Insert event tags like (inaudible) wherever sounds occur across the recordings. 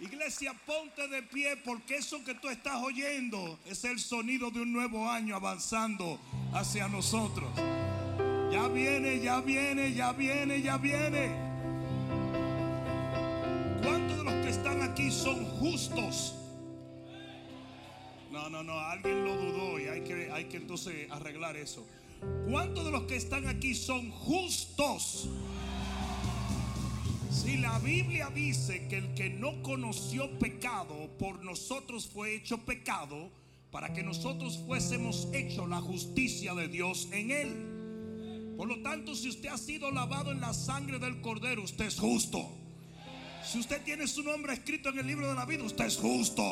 Iglesia, ponte de pie porque eso que tú estás oyendo es el sonido de un nuevo año avanzando hacia nosotros. Ya viene, ya viene, ya viene, ya viene. ¿Cuántos de los que están aquí son justos? No, no, no, alguien lo dudó y hay que, hay que entonces arreglar eso. ¿Cuántos de los que están aquí son justos? Si la Biblia dice que el que no conoció pecado por nosotros fue hecho pecado para que nosotros fuésemos hecho la justicia de Dios en él. Por lo tanto, si usted ha sido lavado en la sangre del cordero, usted es justo. Si usted tiene su nombre escrito en el libro de la vida, usted es justo.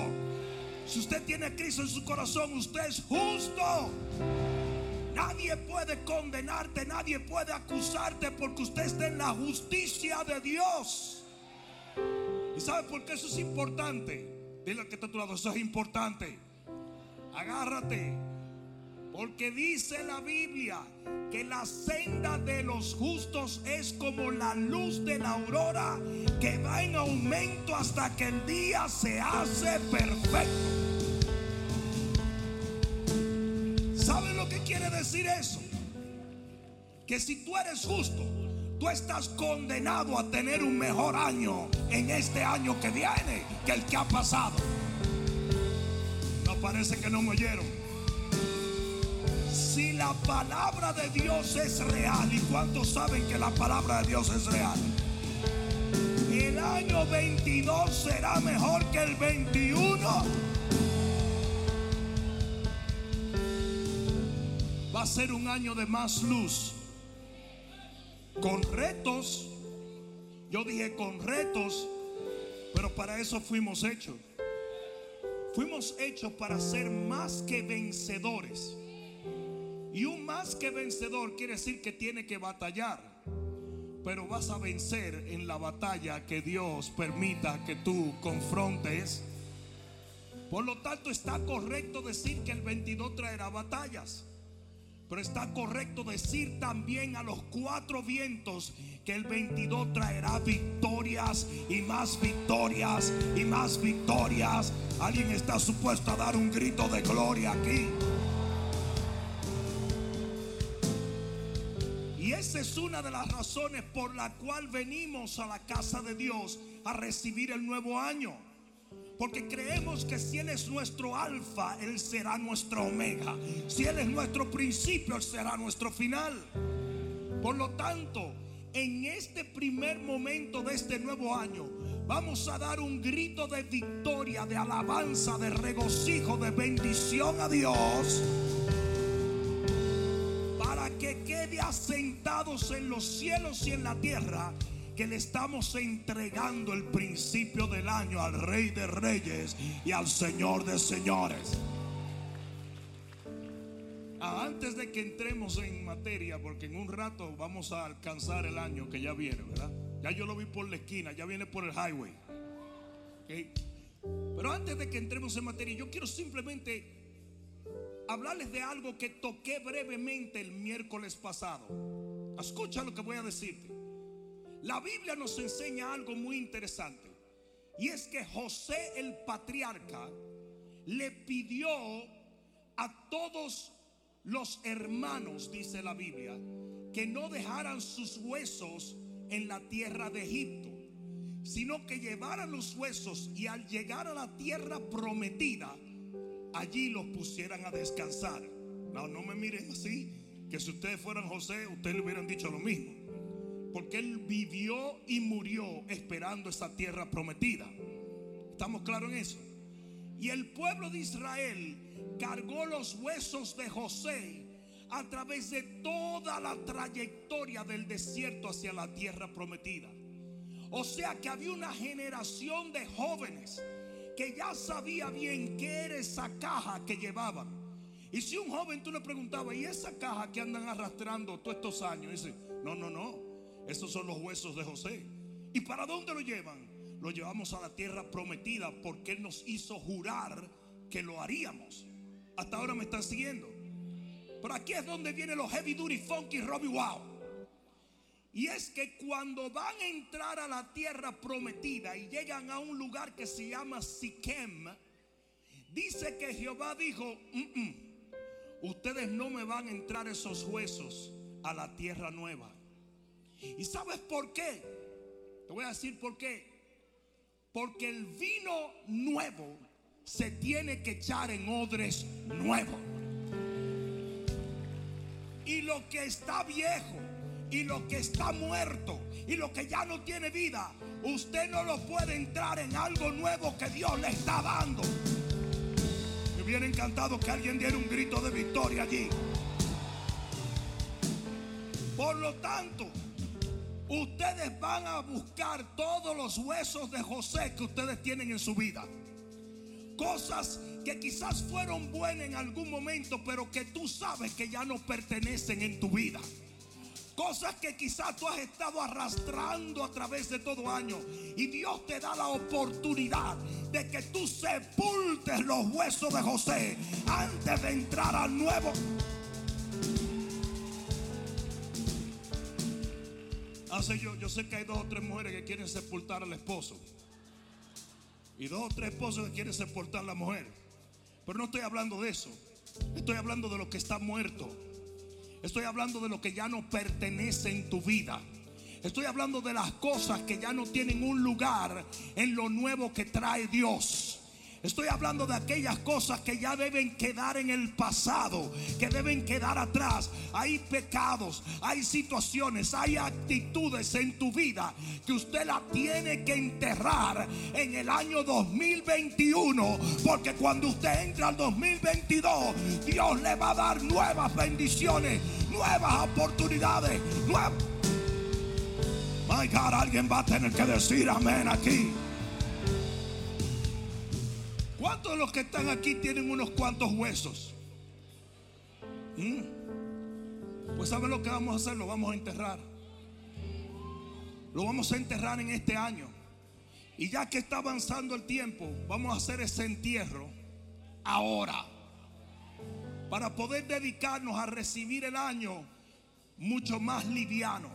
Si usted tiene a Cristo en su corazón, usted es justo. Nadie puede condenarte, nadie puede acusarte porque usted está en la justicia de Dios. ¿Y sabe por qué eso es importante? Dile que está a tu lado, eso es importante. Agárrate. Porque dice la Biblia que la senda de los justos es como la luz de la aurora que va en aumento hasta que el día se hace perfecto. ¿Saben lo que quiere decir eso? Que si tú eres justo, tú estás condenado a tener un mejor año en este año que viene que el que ha pasado. No parece que no me oyeron. Si la palabra de Dios es real, ¿y cuántos saben que la palabra de Dios es real? El año 22 será mejor que el 21. Va a ser un año de más luz. Con retos. Yo dije con retos, pero para eso fuimos hechos. Fuimos hechos para ser más que vencedores. Y un más que vencedor quiere decir que tiene que batallar. Pero vas a vencer en la batalla que Dios permita que tú confrontes. Por lo tanto, está correcto decir que el 22 traerá batallas. Pero está correcto decir también a los cuatro vientos que el 22 traerá victorias y más victorias y más victorias. Alguien está supuesto a dar un grito de gloria aquí. Y esa es una de las razones por la cual venimos a la casa de Dios a recibir el nuevo año. Porque creemos que si Él es nuestro alfa, Él será nuestro omega. Si Él es nuestro principio, Él será nuestro final. Por lo tanto, en este primer momento de este nuevo año, vamos a dar un grito de victoria, de alabanza, de regocijo, de bendición a Dios. Para que quede asentados en los cielos y en la tierra que le estamos entregando el principio del año al Rey de Reyes y al Señor de Señores. Ah, antes de que entremos en materia, porque en un rato vamos a alcanzar el año que ya viene, ¿verdad? Ya yo lo vi por la esquina, ya viene por el highway. Pero antes de que entremos en materia, yo quiero simplemente hablarles de algo que toqué brevemente el miércoles pasado. Escucha lo que voy a decirte. La Biblia nos enseña algo muy interesante. Y es que José el patriarca le pidió a todos los hermanos, dice la Biblia, que no dejaran sus huesos en la tierra de Egipto, sino que llevaran los huesos y al llegar a la tierra prometida, allí los pusieran a descansar. No, no me miren así, que si ustedes fueran José, ustedes le hubieran dicho lo mismo. Porque él vivió y murió esperando esa tierra prometida. ¿Estamos claros en eso? Y el pueblo de Israel cargó los huesos de José a través de toda la trayectoria del desierto hacia la tierra prometida. O sea que había una generación de jóvenes que ya sabía bien qué era esa caja que llevaban. Y si un joven tú le preguntabas, ¿y esa caja que andan arrastrando todos estos años? dice, no, no, no. Estos son los huesos de José. ¿Y para dónde lo llevan? Lo llevamos a la tierra prometida porque Él nos hizo jurar que lo haríamos. Hasta ahora me están siguiendo. Pero aquí es donde vienen los heavy duty funky Robbie Wow. Y es que cuando van a entrar a la tierra prometida y llegan a un lugar que se llama Siquem, dice que Jehová dijo, "Mm, mm, ustedes no me van a entrar esos huesos a la tierra nueva. ¿Y sabes por qué? Te voy a decir por qué. Porque el vino nuevo se tiene que echar en odres nuevos. Y lo que está viejo y lo que está muerto y lo que ya no tiene vida, usted no lo puede entrar en algo nuevo que Dios le está dando. Me hubiera encantado que alguien diera un grito de victoria allí. Por lo tanto, ustedes van a buscar todos los huesos de José que ustedes tienen en su vida. Cosas que quizás fueron buenas en algún momento, pero que tú sabes que ya no pertenecen en tu vida. Cosas que quizás tú has estado arrastrando a través de todo año. Y Dios te da la oportunidad de que tú sepultes los huesos de José antes de entrar al nuevo. Hace yo, yo sé que hay dos o tres mujeres que quieren sepultar al esposo. Y dos o tres esposos que quieren sepultar a la mujer. Pero no estoy hablando de eso. Estoy hablando de lo que está muerto. Estoy hablando de lo que ya no pertenece en tu vida. Estoy hablando de las cosas que ya no tienen un lugar en lo nuevo que trae Dios. Estoy hablando de aquellas cosas que ya deben quedar en el pasado, que deben quedar atrás. Hay pecados, hay situaciones, hay actitudes en tu vida que usted la tiene que enterrar en el año 2021. Porque cuando usted entra al 2022, Dios le va a dar nuevas bendiciones, nuevas oportunidades. My God, alguien va a tener que decir amén aquí. ¿Cuántos de los que están aquí tienen unos cuantos huesos? ¿Mm? Pues ¿saben lo que vamos a hacer? Lo vamos a enterrar. Lo vamos a enterrar en este año. Y ya que está avanzando el tiempo, vamos a hacer ese entierro ahora. Para poder dedicarnos a recibir el año mucho más liviano.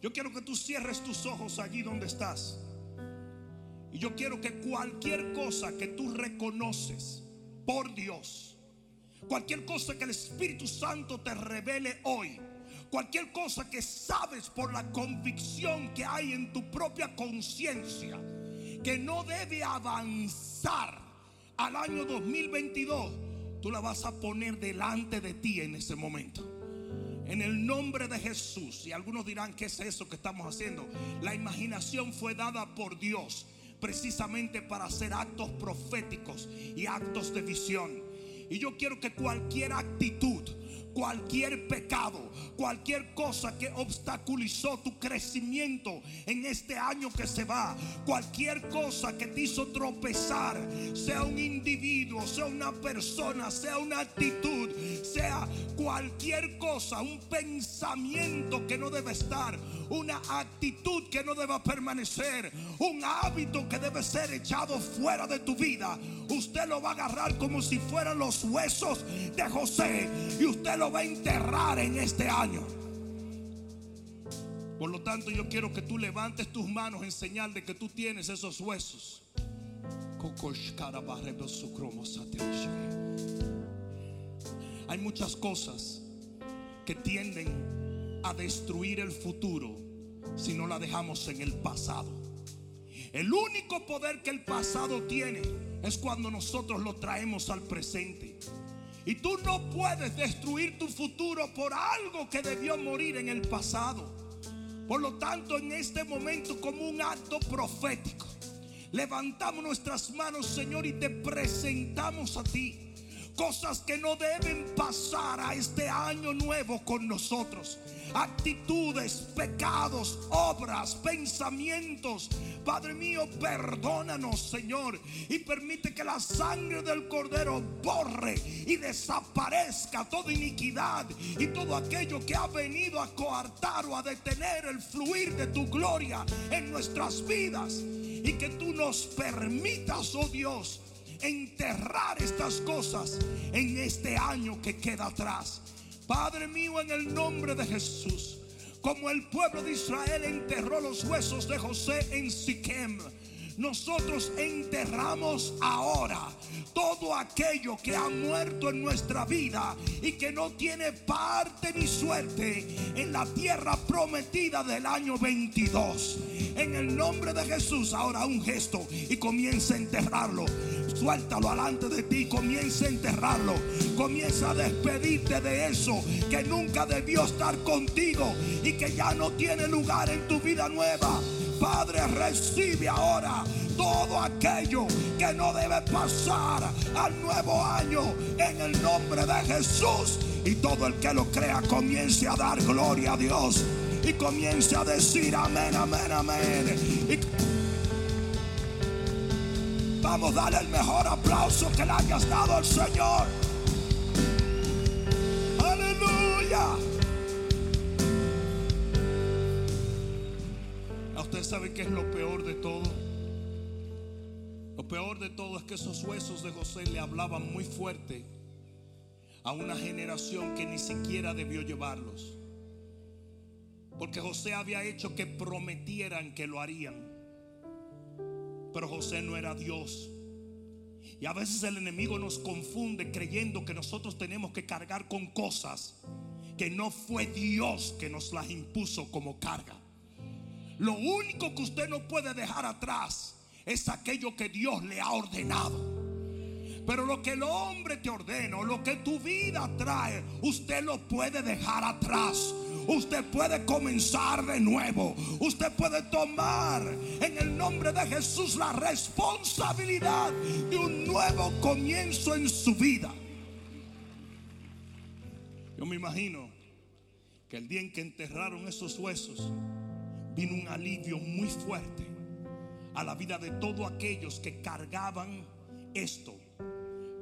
Yo quiero que tú cierres tus ojos allí donde estás. Yo quiero que cualquier cosa que tú reconoces por Dios, cualquier cosa que el Espíritu Santo te revele hoy, cualquier cosa que sabes por la convicción que hay en tu propia conciencia, que no debe avanzar al año 2022, tú la vas a poner delante de ti en ese momento. En el nombre de Jesús. Y algunos dirán, ¿qué es eso que estamos haciendo? La imaginación fue dada por Dios precisamente para hacer actos proféticos y actos de visión. Y yo quiero que cualquier actitud, cualquier pecado, cualquier cosa que obstaculizó tu crecimiento en este año que se va, cualquier cosa que te hizo tropezar, sea un individuo, sea una persona, sea una actitud, sea cualquier cosa, un pensamiento que no debe estar, una actitud que no deba permanecer, un hábito que debe ser echado fuera de tu vida, usted lo va a agarrar como si fueran los huesos de José y usted lo va a enterrar en este año. Por lo tanto, yo quiero que tú levantes tus manos en señal de que tú tienes esos huesos. Hay muchas cosas que tienden a destruir el futuro si no la dejamos en el pasado. El único poder que el pasado tiene es cuando nosotros lo traemos al presente. Y tú no puedes destruir tu futuro por algo que debió morir en el pasado. Por lo tanto, en este momento, como un acto profético, levantamos nuestras manos, Señor, y te presentamos a ti cosas que no deben pasar a este año nuevo con nosotros. Actitudes, pecados, obras, pensamientos. Padre mío, perdónanos, Señor, y permite que la sangre del Cordero borre y desaparezca toda iniquidad y todo aquello que ha venido a coartar o a detener el fluir de tu gloria en nuestras vidas. Y que tú nos permitas, oh Dios, enterrar estas cosas en este año que queda atrás. Padre mío, en el nombre de Jesús, como el pueblo de Israel enterró los huesos de José en Siquem nosotros enterramos ahora todo aquello que ha muerto en nuestra vida y que no tiene parte ni suerte en la tierra prometida del año 22. En el nombre de Jesús, ahora un gesto y comienza a enterrarlo. Suéltalo alante de ti, comienza a enterrarlo. Comienza a despedirte de eso que nunca debió estar contigo y que ya no tiene lugar en tu vida nueva. Padre, recibe ahora todo aquello que no debe pasar al nuevo año en el nombre de Jesús. Y todo el que lo crea comience a dar gloria a Dios y comience a decir amén, amén, amén. vamos a darle el mejor aplauso que le hayas dado al Señor. Aleluya. Sabe qué es lo peor de todo? Lo peor de todo es que esos huesos de José le hablaban muy fuerte a una generación que ni siquiera debió llevarlos. Porque José había hecho que prometieran que lo harían. Pero José no era Dios. Y a veces el enemigo nos confunde creyendo que nosotros tenemos que cargar con cosas que no fue Dios que nos las impuso como carga. Lo único que usted no puede dejar atrás es aquello que Dios le ha ordenado. Pero lo que el hombre te ordena, lo que tu vida trae, usted lo puede dejar atrás. Usted puede comenzar de nuevo. Usted puede tomar en el nombre de Jesús la responsabilidad de un nuevo comienzo en su vida. Yo me imagino que el día en que enterraron esos huesos, vino un alivio muy fuerte a la vida de todos aquellos que cargaban esto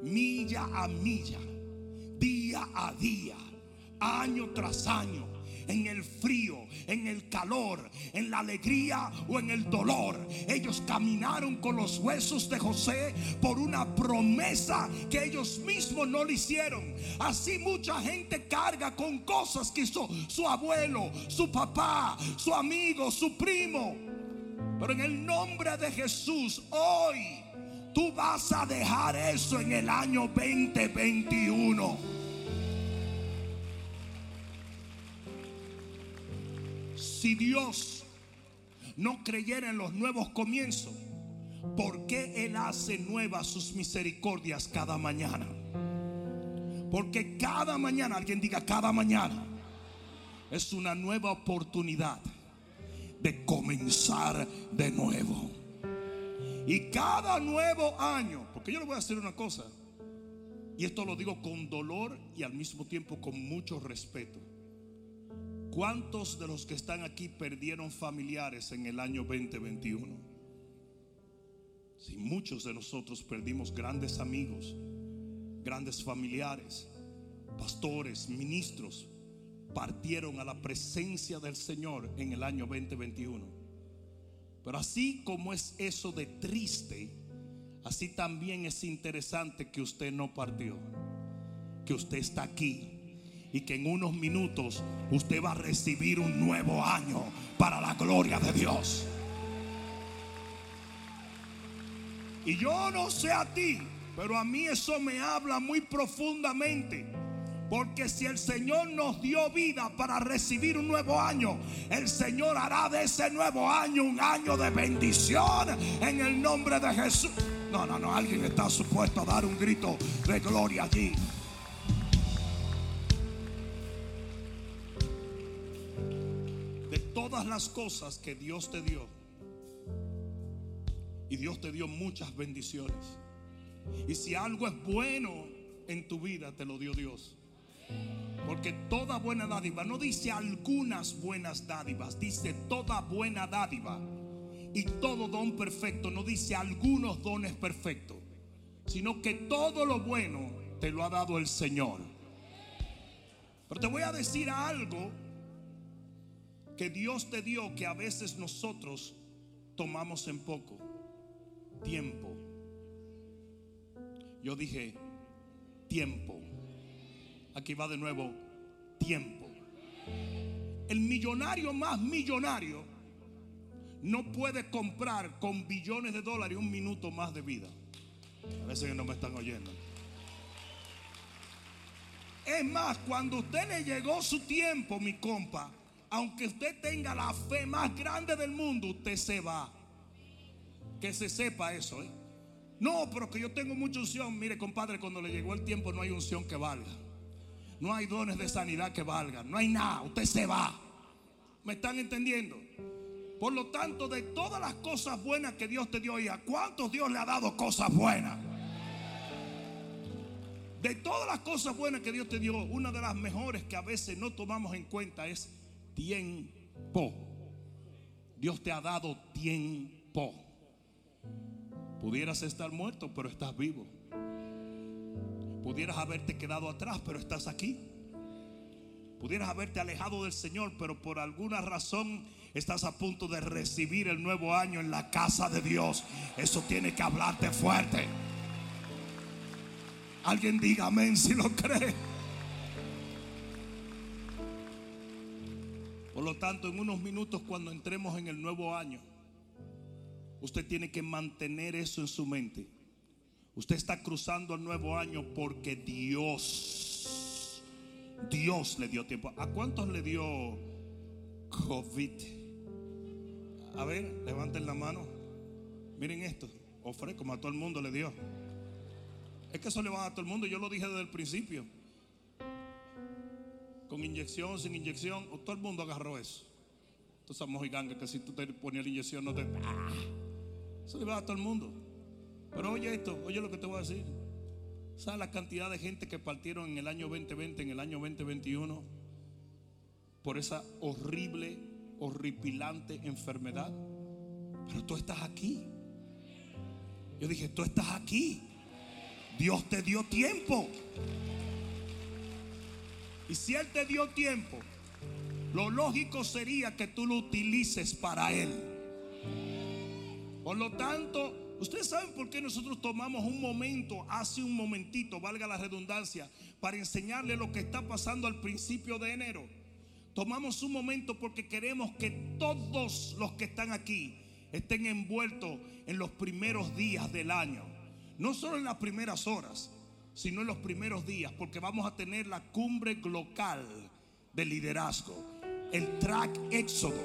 milla a milla, día a día, año tras año en el frío, en el calor, en la alegría o en el dolor. Ellos caminaron con los huesos de José por una promesa que ellos mismos no le hicieron. Así mucha gente carga con cosas que hizo su abuelo, su papá, su amigo, su primo. Pero en el nombre de Jesús, hoy tú vas a dejar eso en el año 2021. Si Dios no creyera en los nuevos comienzos, ¿por qué Él hace nuevas sus misericordias cada mañana? Porque cada mañana, alguien diga cada mañana, es una nueva oportunidad de comenzar de nuevo. Y cada nuevo año, porque yo le voy a hacer una cosa, y esto lo digo con dolor y al mismo tiempo con mucho respeto. ¿Cuántos de los que están aquí perdieron familiares en el año 2021? Si muchos de nosotros perdimos grandes amigos, grandes familiares, pastores, ministros, partieron a la presencia del Señor en el año 2021. Pero así como es eso de triste, así también es interesante que usted no partió, que usted está aquí y que en unos minutos usted va a recibir un nuevo año para la gloria de Dios. Y yo no sé a ti, pero a mí eso me habla muy profundamente. Porque si el Señor nos dio vida para recibir un nuevo año, el Señor hará de ese nuevo año un año de bendición en el nombre de Jesús. No, no, no, alguien está supuesto a dar un grito de gloria allí. Las cosas que Dios te dio. Y Dios te dio muchas bendiciones. Y si algo es bueno en tu vida, te lo dio Dios. Porque toda buena dádiva, no dice algunas buenas dádivas, dice toda buena dádiva. Y todo don perfecto, no dice algunos dones perfectos, sino que todo lo bueno te lo ha dado el Señor. Pero te voy a decir algo que Dios te dio que a veces nosotros tomamos en poco tiempo. Yo dije tiempo. Aquí va de nuevo tiempo. el millonario más millonario no puede comprar con billones de dólares un minuto más de vida. A veces que no me están oyendo. Es más, cuando usted le llegó su tiempo, mi compa, aunque usted tenga la fe más grande del mundo, usted se va. Que se sepa eso, ¿eh? No, pero que yo tengo mucha unción. Mire, compadre, cuando le llegó el tiempo no hay unción que valga. No hay dones de sanidad que valgan. No hay nada. Usted se va. ¿Me están entendiendo? Por lo tanto, de todas las cosas buenas que Dios te dio, ¿y a cuántos Dios le ha dado cosas buenas? De todas las cosas buenas que Dios te dio, una de las mejores que a veces no tomamos en cuenta es tiempo. Dios te ha dado tiempo. Pudieras estar muerto, pero estás vivo. Pudieras haberte quedado atrás, pero estás aquí. Pudieras haberte alejado del Señor, pero por alguna razón estás a punto de recibir el nuevo año en la casa de Dios. Eso tiene que hablarte fuerte. Alguien diga amén si lo cree. Lo tanto, en unos minutos cuando entremos en el nuevo año, usted tiene que mantener eso en su mente. Usted está cruzando el nuevo año porque Dios, Dios le dio tiempo. ¿A cuántos le dio COVID? A ver, levanten la mano. Miren esto. Ofre como a todo el mundo le dio. Es que eso le va a todo el mundo. Yo lo dije desde el principio. Con inyección, sin inyección, todo el mundo agarró eso. Entonces, esa mojiganga que si tú te ponías la inyección, no te. ¡Ah! Eso le va a todo el mundo. Pero oye esto, oye lo que te voy a decir. ¿Sabes la cantidad de gente que partieron en el año 2020, en el año 2021, por esa horrible, horripilante enfermedad? Pero tú estás aquí. Yo dije, tú estás aquí. Dios te dio tiempo. Y si Él te dio tiempo, lo lógico sería que tú lo utilices para Él. Por lo tanto, ustedes saben por qué nosotros tomamos un momento, hace un momentito, valga la redundancia, para enseñarle lo que está pasando al principio de enero. Tomamos un momento porque queremos que todos los que están aquí estén envueltos en los primeros días del año. No solo en las primeras horas, sino en los primeros días, porque vamos a tener la cumbre local de liderazgo, el track éxodo.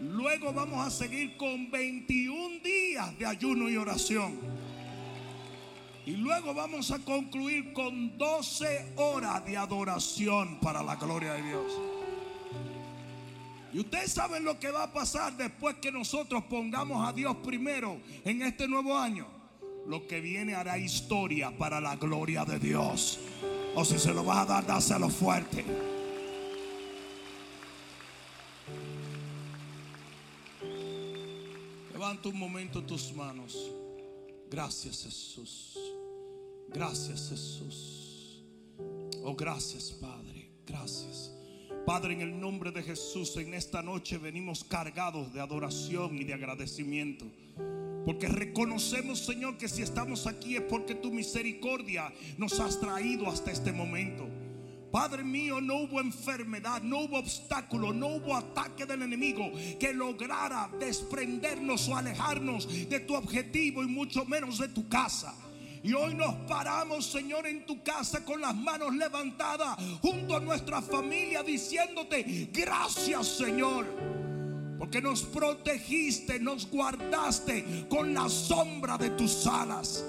Luego vamos a seguir con 21 días de ayuno y oración. Y luego vamos a concluir con 12 horas de adoración para la gloria de Dios. Y ustedes saben lo que va a pasar después que nosotros pongamos a Dios primero en este nuevo año. Lo que viene hará historia para la gloria de Dios. O si se lo vas a dar, dáselo fuerte. Levanta un momento tus manos. Gracias Jesús. Gracias Jesús. Oh, gracias Padre. Gracias. Padre, en el nombre de Jesús, en esta noche venimos cargados de adoración y de agradecimiento. Porque reconocemos, Señor, que si estamos aquí es porque tu misericordia nos has traído hasta este momento. Padre mío, no hubo enfermedad, no hubo obstáculo, no hubo ataque del enemigo que lograra desprendernos o alejarnos de tu objetivo y mucho menos de tu casa. Y hoy nos paramos, Señor, en tu casa con las manos levantadas junto a nuestra familia diciéndote, gracias, Señor. Porque nos protegiste, nos guardaste con la sombra de tus alas.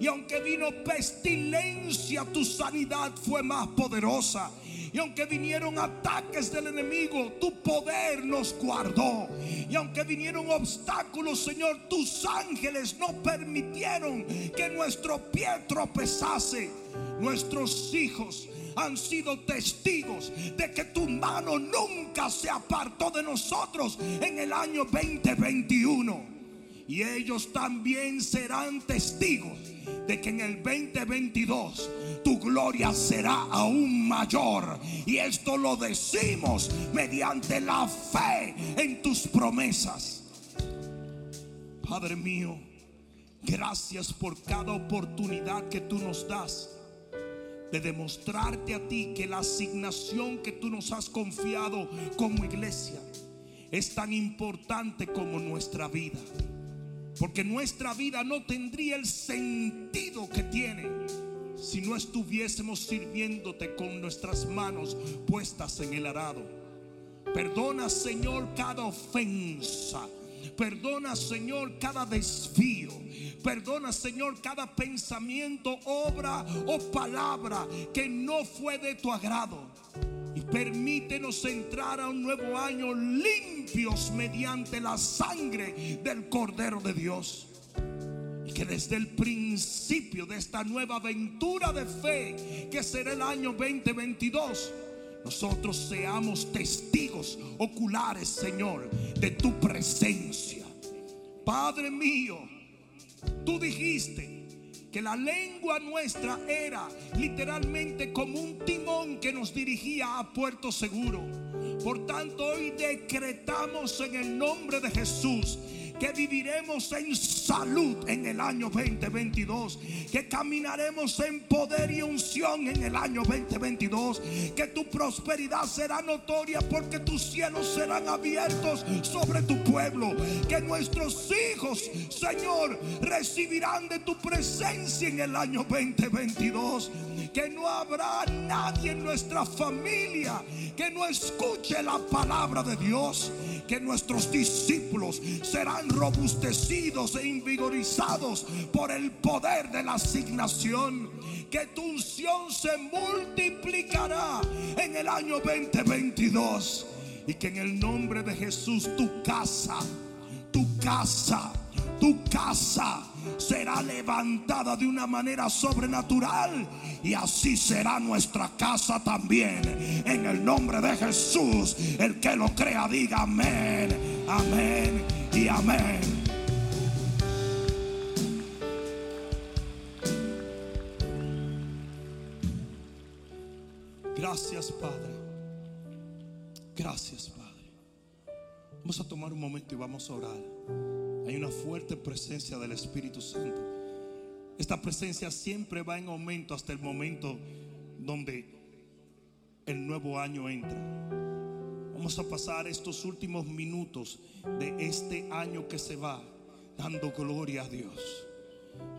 Y aunque vino pestilencia, tu sanidad fue más poderosa. Y aunque vinieron ataques del enemigo, tu poder nos guardó. Y aunque vinieron obstáculos, Señor, tus ángeles no permitieron que nuestro pie tropezase. Nuestros hijos han sido testigos de que tu mano nunca se apartó de nosotros en el año 2021. Y ellos también serán testigos de que en el 2022 tu gloria será aún mayor. Y esto lo decimos mediante la fe en tus promesas. Padre mío, gracias por cada oportunidad que tú nos das de demostrarte a ti que la asignación que tú nos has confiado como iglesia es tan importante como nuestra vida. Porque nuestra vida no tendría el sentido que tiene si no estuviésemos sirviéndote con nuestras manos puestas en el arado. Perdona, Señor, cada ofensa. Perdona, Señor, cada desvío. Perdona, Señor, cada pensamiento, obra o palabra que no fue de tu agrado. Y permítenos entrar a un nuevo año limpios mediante la sangre del Cordero de Dios. Que desde el principio de esta nueva aventura de fe, que será el año 2022, nosotros seamos testigos oculares, Señor, de tu presencia. Padre mío, tú dijiste que la lengua nuestra era literalmente como un timón que nos dirigía a puerto seguro. Por tanto, hoy decretamos en el nombre de Jesús que viviremos en salud en el año 2022, que caminaremos en poder y unción en el año 2022, que tu prosperidad será notoria porque tus cielos serán abiertos sobre tu pueblo, que nuestros hijos, Señor, recibirán de tu presencia en el año 2022, que no habrá nadie en nuestra familia que no escuche la palabra de Dios, que nuestros discípulos serán robustecidos e invigorizados por el poder de la asignación. Que tu unción se multiplicará en el año 2022. Y que en el nombre de Jesús tu casa, tu casa, tu casa será levantada de una manera sobrenatural. Y así será nuestra casa también. En el nombre de Jesús, el que lo crea, diga amén, amén y amén. Gracias, Padre. Gracias, Padre. Vamos a tomar un momento y vamos a orar. Hay una fuerte presencia del Espíritu Santo. Esta presencia siempre va en aumento hasta el momento donde el nuevo año entra. Vamos a pasar estos últimos minutos de este año que se va dando gloria a Dios,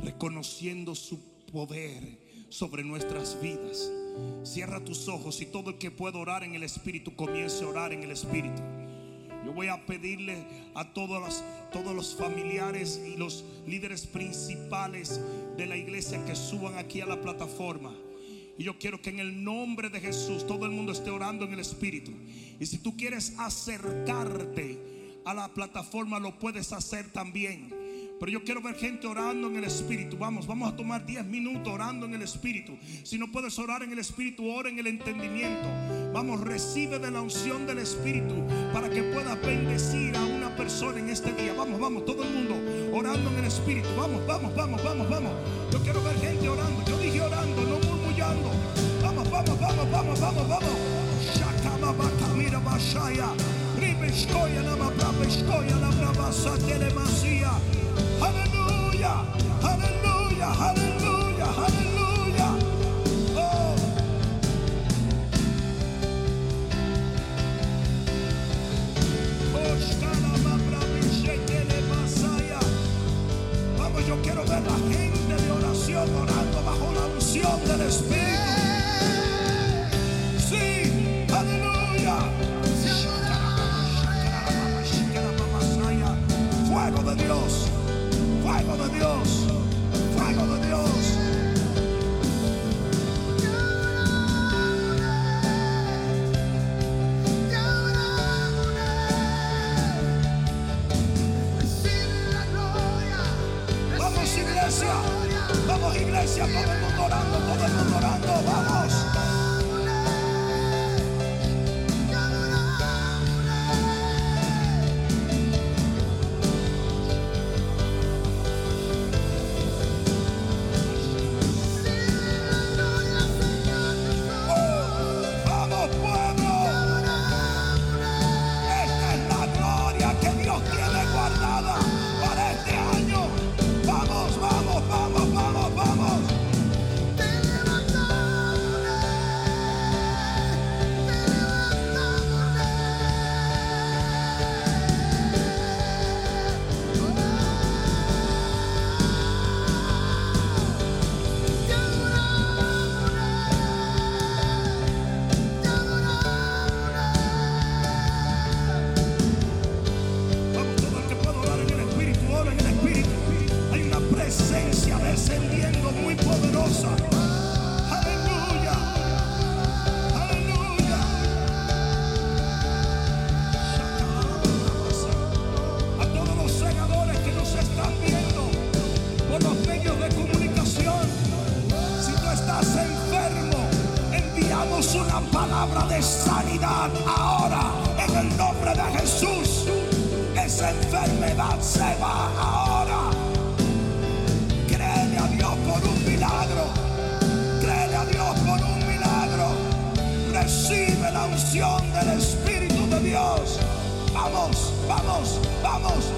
reconociendo su poder sobre nuestras vidas. Cierra tus ojos y todo el que pueda orar en el Espíritu comience a orar en el Espíritu. Yo voy a pedirle a todos los, familiares y los líderes principales de la iglesia que suban aquí a la plataforma. Y yo quiero que en el nombre de Jesús todo el mundo esté orando en el Espíritu. Y si tú quieres acercarte a la plataforma, lo puedes hacer también. Pero yo quiero ver gente orando en el Espíritu. Vamos, vamos a tomar 10 minutos orando en el Espíritu. Si no puedes orar en el Espíritu, ora en el entendimiento. Vamos, recibe de la unción del Espíritu para que puedas bendecir a una persona en este día. Vamos, vamos, todo el mundo orando en el Espíritu. Vamos, vamos, vamos, vamos, vamos. Yo quiero ver gente orando. Yo dije orando, no murmullando. Vamos, vamos, vamos, vamos, vamos, vamos. Shakama bakamira bashaya. Ribeshkoya nama brabeshkoya la Fuego de Dios, fuego de Dios, fuego de Dios. Iglesia, todo el mundo orando, todo el mundo orando, vamos. Palabra de sanidad ahora en el nombre de Jesús. Esa enfermedad se va ahora. Créele a Dios por un milagro. Créele a Dios por un milagro. Recibe la unción del Espíritu de Dios. Vamos, vamos, vamos.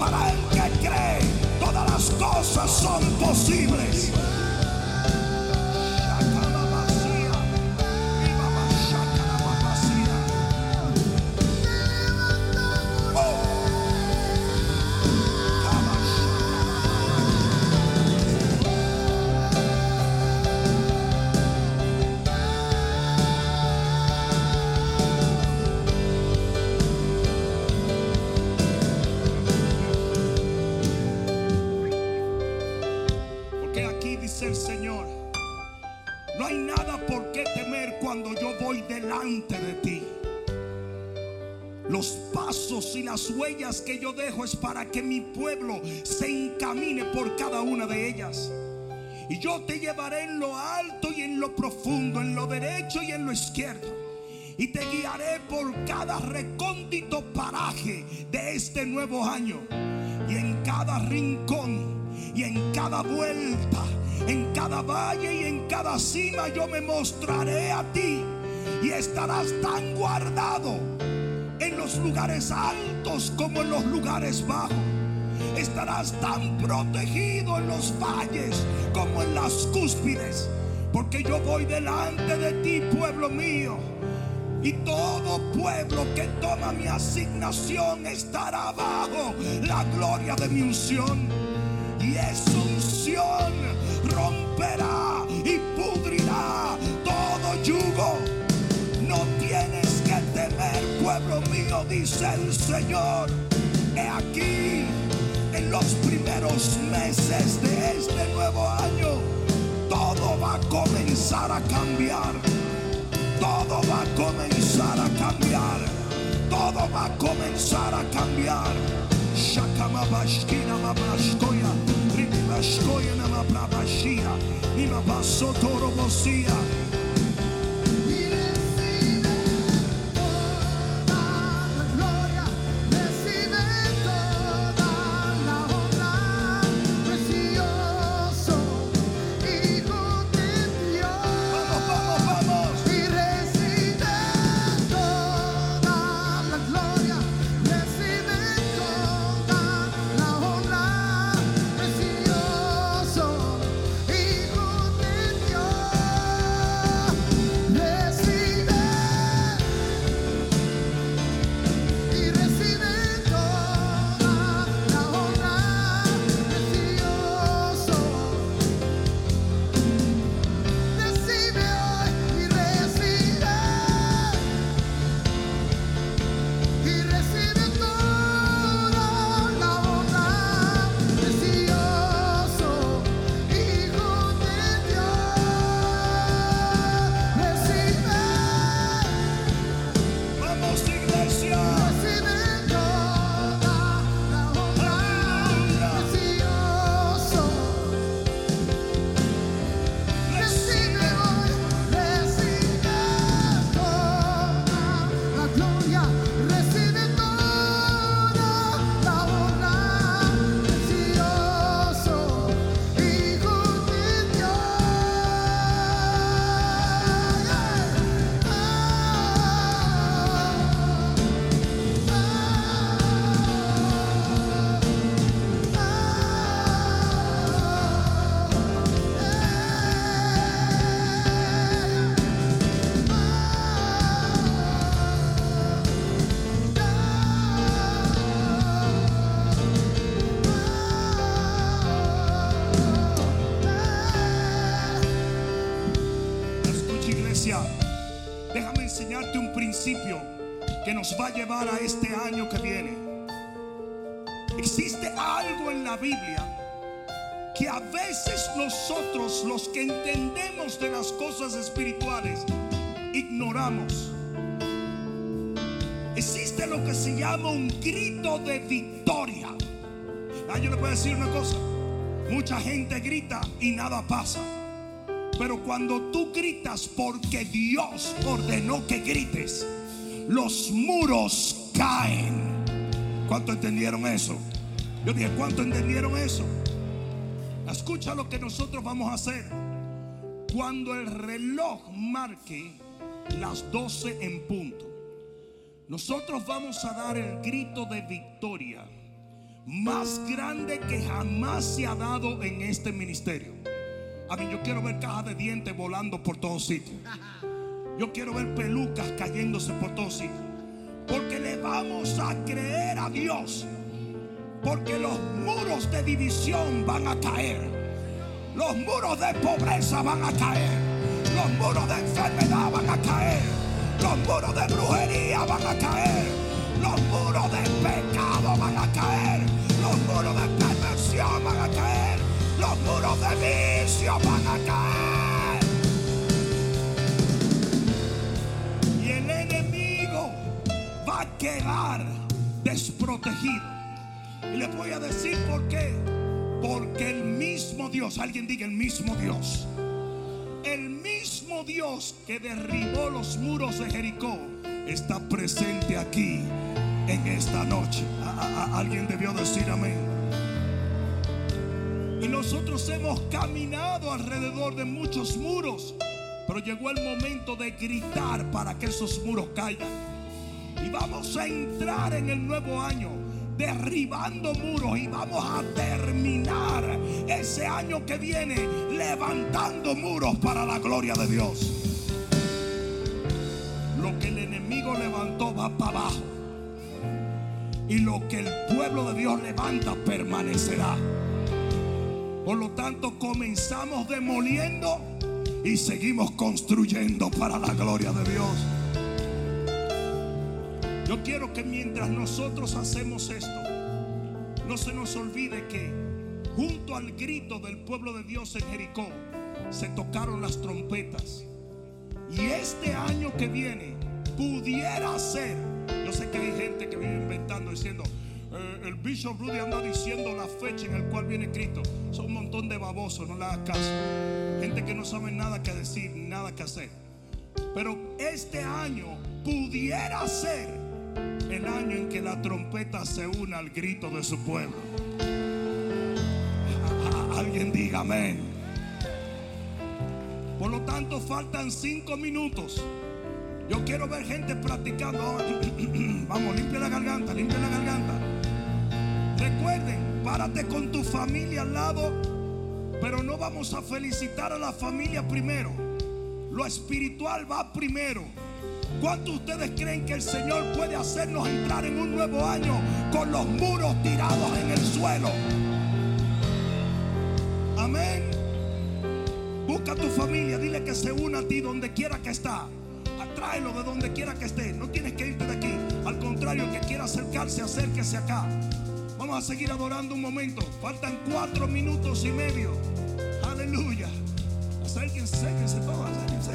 Para el que cree, todas las cosas son posibles. Una de ellas. Y yo te llevaré en lo alto y en lo profundo, en lo derecho y en lo izquierdo. Y te guiaré por cada recóndito paraje de este nuevo año. Y en cada rincón y en cada vuelta, en cada valle y en cada cima yo me mostraré a ti. Y estarás tan guardado en los lugares altos como en los lugares bajos. Estarás tan protegido en los valles como en las cúspides. Porque yo voy delante de ti, pueblo mío. Y todo pueblo que toma mi asignación estará bajo la gloria de mi unción. Y esa unción romperá y pudrirá todo yugo. No tienes que temer, pueblo mío, dice el Señor. He aquí, los primeros meses de este nuevo año, todo va a comenzar a cambiar. Todo va a comenzar a cambiar. Todo va a comenzar a cambiar. Shakamabashkina mabashkoya. Rimibashkoya namabrabashia. Nimabasotorobosia. Y llevar a este año que viene. Existe algo en la Biblia que a veces nosotros los que entendemos de las cosas espirituales ignoramos. Existe lo que se llama un grito de victoria. Ah, yo le puedo decir una cosa. Mucha gente grita y nada pasa. Pero cuando tú gritas porque Dios ordenó que grites, los muros caen. ¿Cuánto entendieron eso? Yo dije, ¿cuánto entendieron eso? Escucha lo que nosotros vamos a hacer. Cuando el reloj marque las 12 en punto, nosotros vamos a dar el grito de victoria más grande que jamás se ha dado en este ministerio. A mí yo quiero ver cajas de dientes volando por todos sitios. Yo quiero ver pelucas cayéndose por todos sitios. Porque le vamos a creer a Dios. Porque los muros de división van a caer. Los muros de pobreza van a caer. Los muros de enfermedad van a caer. Los muros de brujería van a caer. Los muros de pecado van a caer. Los muros de perversión van a caer. Los muros de vicio van a caer. Quedar desprotegido. Y les voy a decir por qué. Porque el mismo Dios, alguien diga el mismo Dios. El mismo Dios que derribó los muros de Jericó está presente aquí en esta noche. Alguien debió decir amén. Y nosotros hemos caminado alrededor de muchos muros. Pero llegó el momento de gritar para que esos muros caigan. Y vamos a entrar en el nuevo año derribando muros y vamos a terminar ese año que viene levantando muros para la gloria de Dios. Lo que el enemigo levantó va para abajo. Y lo que el pueblo de Dios levanta permanecerá. Por lo tanto, comenzamos demoliendo y seguimos construyendo para la gloria de Dios. Yo quiero que mientras nosotros hacemos esto, no se nos olvide que junto al grito del pueblo de Dios en Jericó se tocaron las trompetas. Y este año que viene pudiera ser, yo sé que hay gente que vive inventando diciendo, "Eh, el Bishop Rudy anda diciendo la fecha en el cual viene Cristo. Son un montón de babosos, no le hagas caso. Gente que no sabe nada que decir, nada que hacer. Pero este año pudiera ser el año en que la trompeta se una al grito de su pueblo. (laughs) Alguien diga amén. Por lo tanto, faltan cinco minutos. Yo quiero ver gente practicando. (clears throat) Vamos, limpia la garganta, limpia la garganta. Recuerden, párate con tu familia al lado, pero no vamos a felicitar a la familia primero. Lo espiritual va primero. ¿Cuántos de ustedes creen que el Señor puede hacernos entrar en un nuevo año con los muros tirados en el suelo? Amén. Busca a tu familia, dile que se una a ti donde quiera que está. Atráelo de donde quiera que esté. No tienes que irte de aquí. Al contrario, el que quiera acercarse, acérquese acá. Vamos a seguir adorando un momento. Faltan cuatro minutos y medio. Aleluya. Acérquense, acérquense todos, acérquense,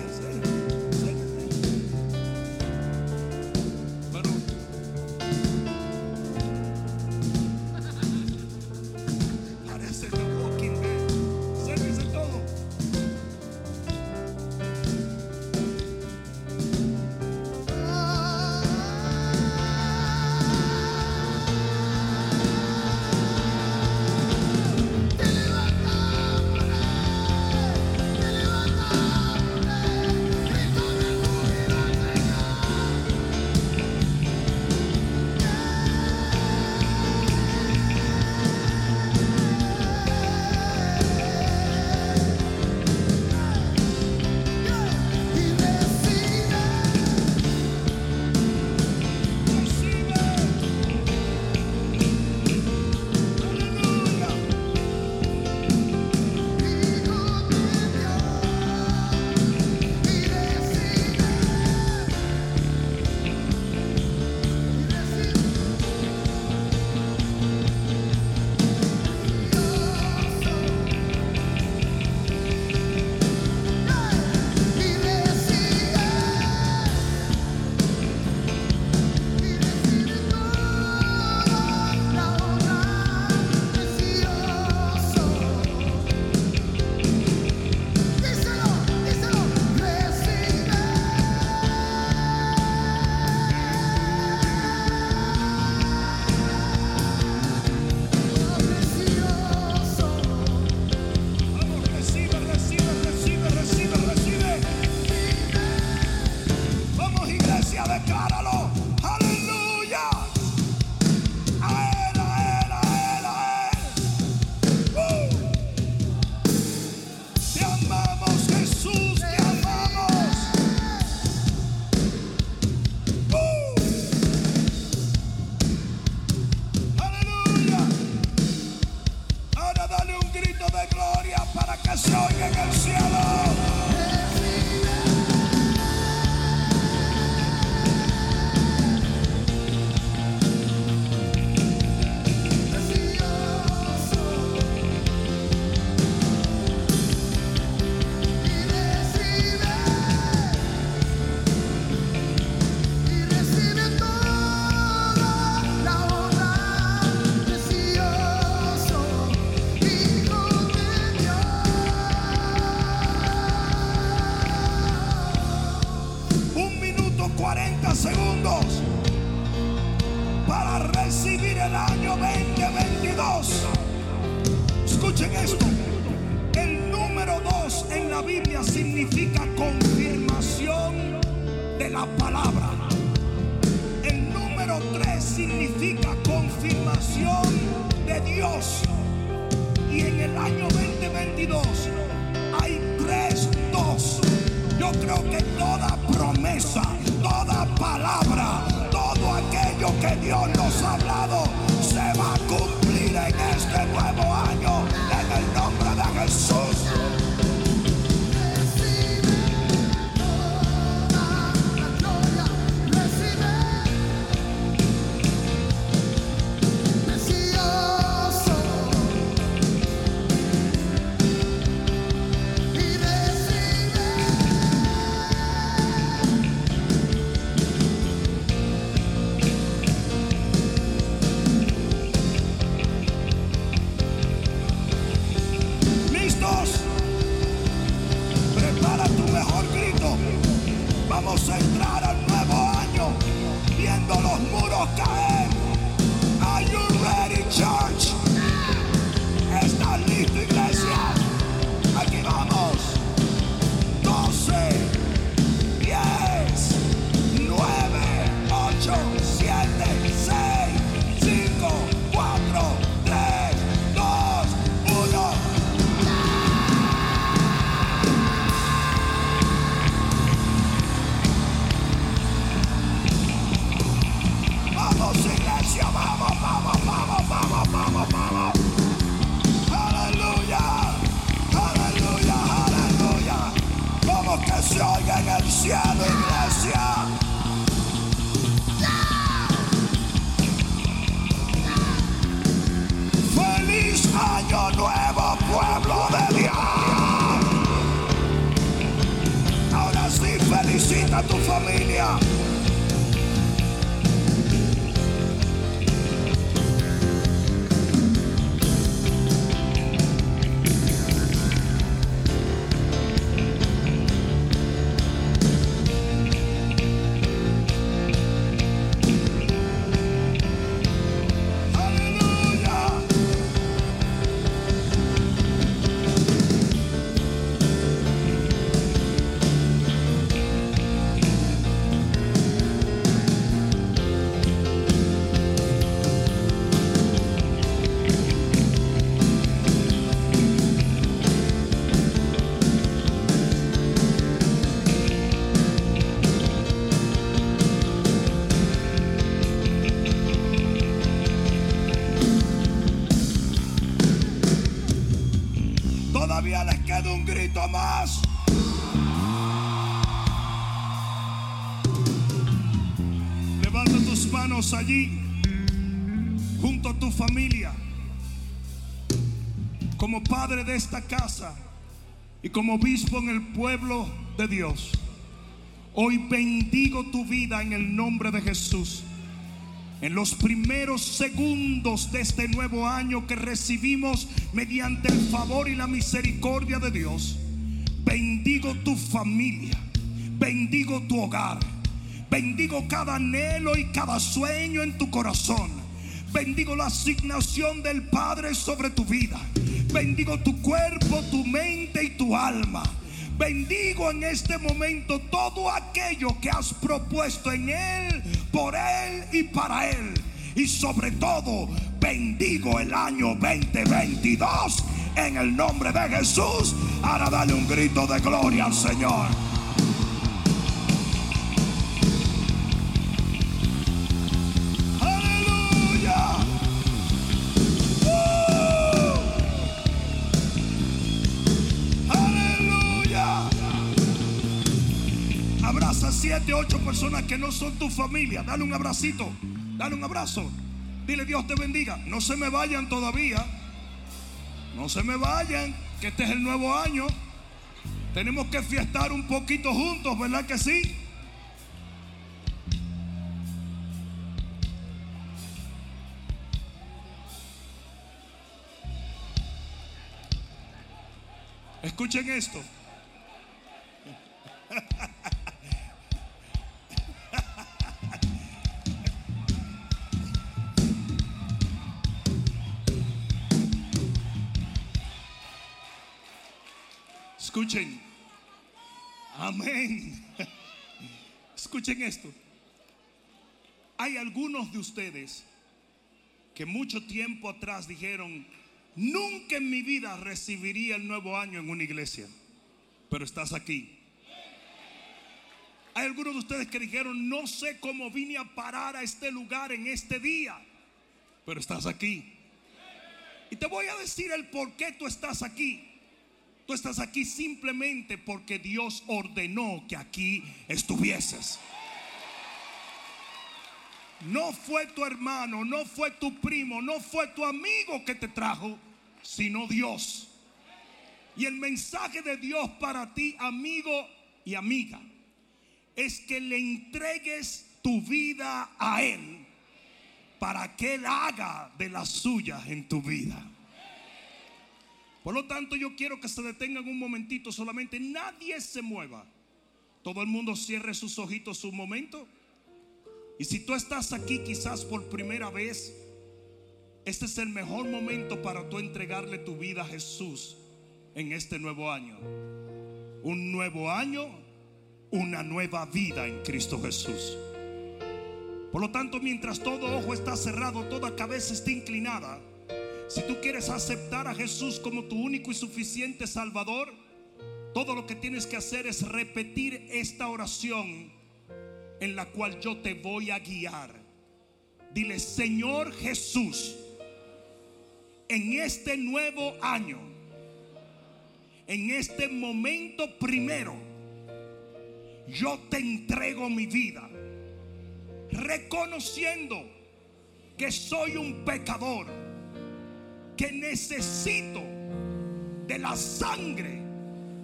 recibir el año 2022. Escuchen esto. El número 2 en la Biblia significa confirmación de la palabra. El número 3 significa confirmación de Dios. Y en el año 2022 hay tres dos. Yo creo que toda promesa, toda palabra, aquello que Dios nos ha hablado se va a cumplir en este nuevo año. En el nombre de Jesús. Más. Levanta tus manos allí, junto a tu familia, como padre de esta casa y como obispo en el pueblo de Dios. Hoy bendigo tu vida en el nombre de Jesús. En los primeros segundos de este nuevo año que recibimos mediante el favor y la misericordia de Dios, bendigo tu familia, bendigo tu hogar, bendigo cada anhelo y cada sueño en tu corazón, bendigo la asignación del Padre sobre tu vida, bendigo tu cuerpo, tu mente y tu alma. Bendigo en este momento todo aquello que has propuesto en Él, por Él y para Él. Y sobre todo, bendigo el año 2022 en el nombre de Jesús. Ahora dale un grito de gloria al Señor. Siete, ocho personas que no son tu familia. Dale un abracito. Dale un abrazo. Dile Dios te bendiga. No se me vayan todavía. No se me vayan. Que este es el nuevo año. Tenemos que fiestar un poquito juntos, ¿verdad que sí? Escuchen esto. (laughs) Escuchen. Amén. Escuchen esto. Hay algunos de ustedes que mucho tiempo atrás dijeron, nunca en mi vida recibiría el nuevo año en una iglesia, pero estás aquí. Hay algunos de ustedes que dijeron, no sé cómo vine a parar a este lugar en este día, pero estás aquí. Y te voy a decir el por qué tú estás aquí. Tú estás aquí simplemente porque Dios ordenó que aquí estuvieses. No fue tu hermano, no fue tu primo, no fue tu amigo que te trajo, sino Dios. Y el mensaje de Dios para ti, amigo y amiga, es que le entregues tu vida a Él para que Él haga de las suyas en tu vida. Por lo tanto, yo quiero que se detengan un momentito solamente. Nadie se mueva. Todo el mundo cierre sus ojitos un momento. Y si tú estás aquí quizás por primera vez, este es el mejor momento para tú entregarle tu vida a Jesús en este nuevo año. Un nuevo año, una nueva vida en Cristo Jesús. Por lo tanto, mientras todo ojo está cerrado, toda cabeza está inclinada, si tú quieres aceptar a Jesús como tu único y suficiente Salvador, todo lo que tienes que hacer es repetir esta oración en la cual yo te voy a guiar. Dile, Señor Jesús, en este nuevo año, en este momento primero, yo te entrego mi vida, reconociendo que soy un pecador, que necesito de la sangre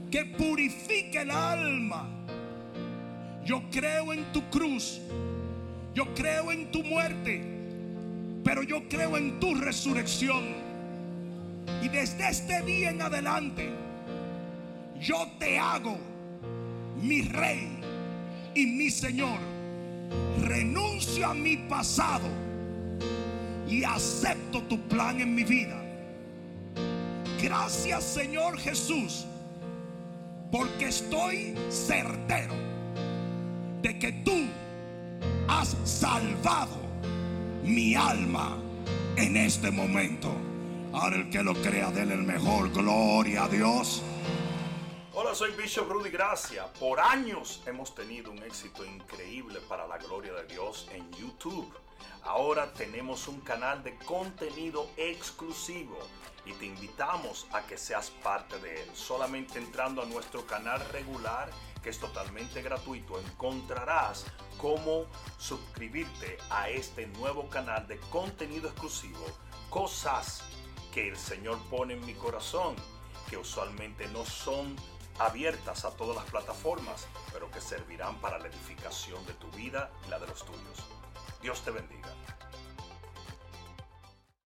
que purifique el alma. Yo creo en tu cruz, yo creo en tu muerte, pero yo creo en tu resurrección. Y desde este día en adelante, yo te hago mi rey y mi Señor. Renuncio a mi pasado y acepto tu plan en mi vida. Gracias Señor Jesús, porque estoy certero de que tú has salvado mi alma en este momento. Ahora el que lo crea, denle el mejor gloria a Dios. Hola, soy Bishop Rudy Gracia. Por años hemos tenido un éxito increíble para la gloria de Dios en YouTube. Ahora tenemos un canal de contenido exclusivo y te invitamos a que seas parte de él. Solamente entrando a nuestro canal regular, que es totalmente gratuito, encontrarás cómo suscribirte a este nuevo canal de contenido exclusivo. Cosas que el Señor pone en mi corazón, que usualmente no son abiertas a todas las plataformas, pero que servirán para la edificación de tu vida y la de los tuyos. Dios te bendiga.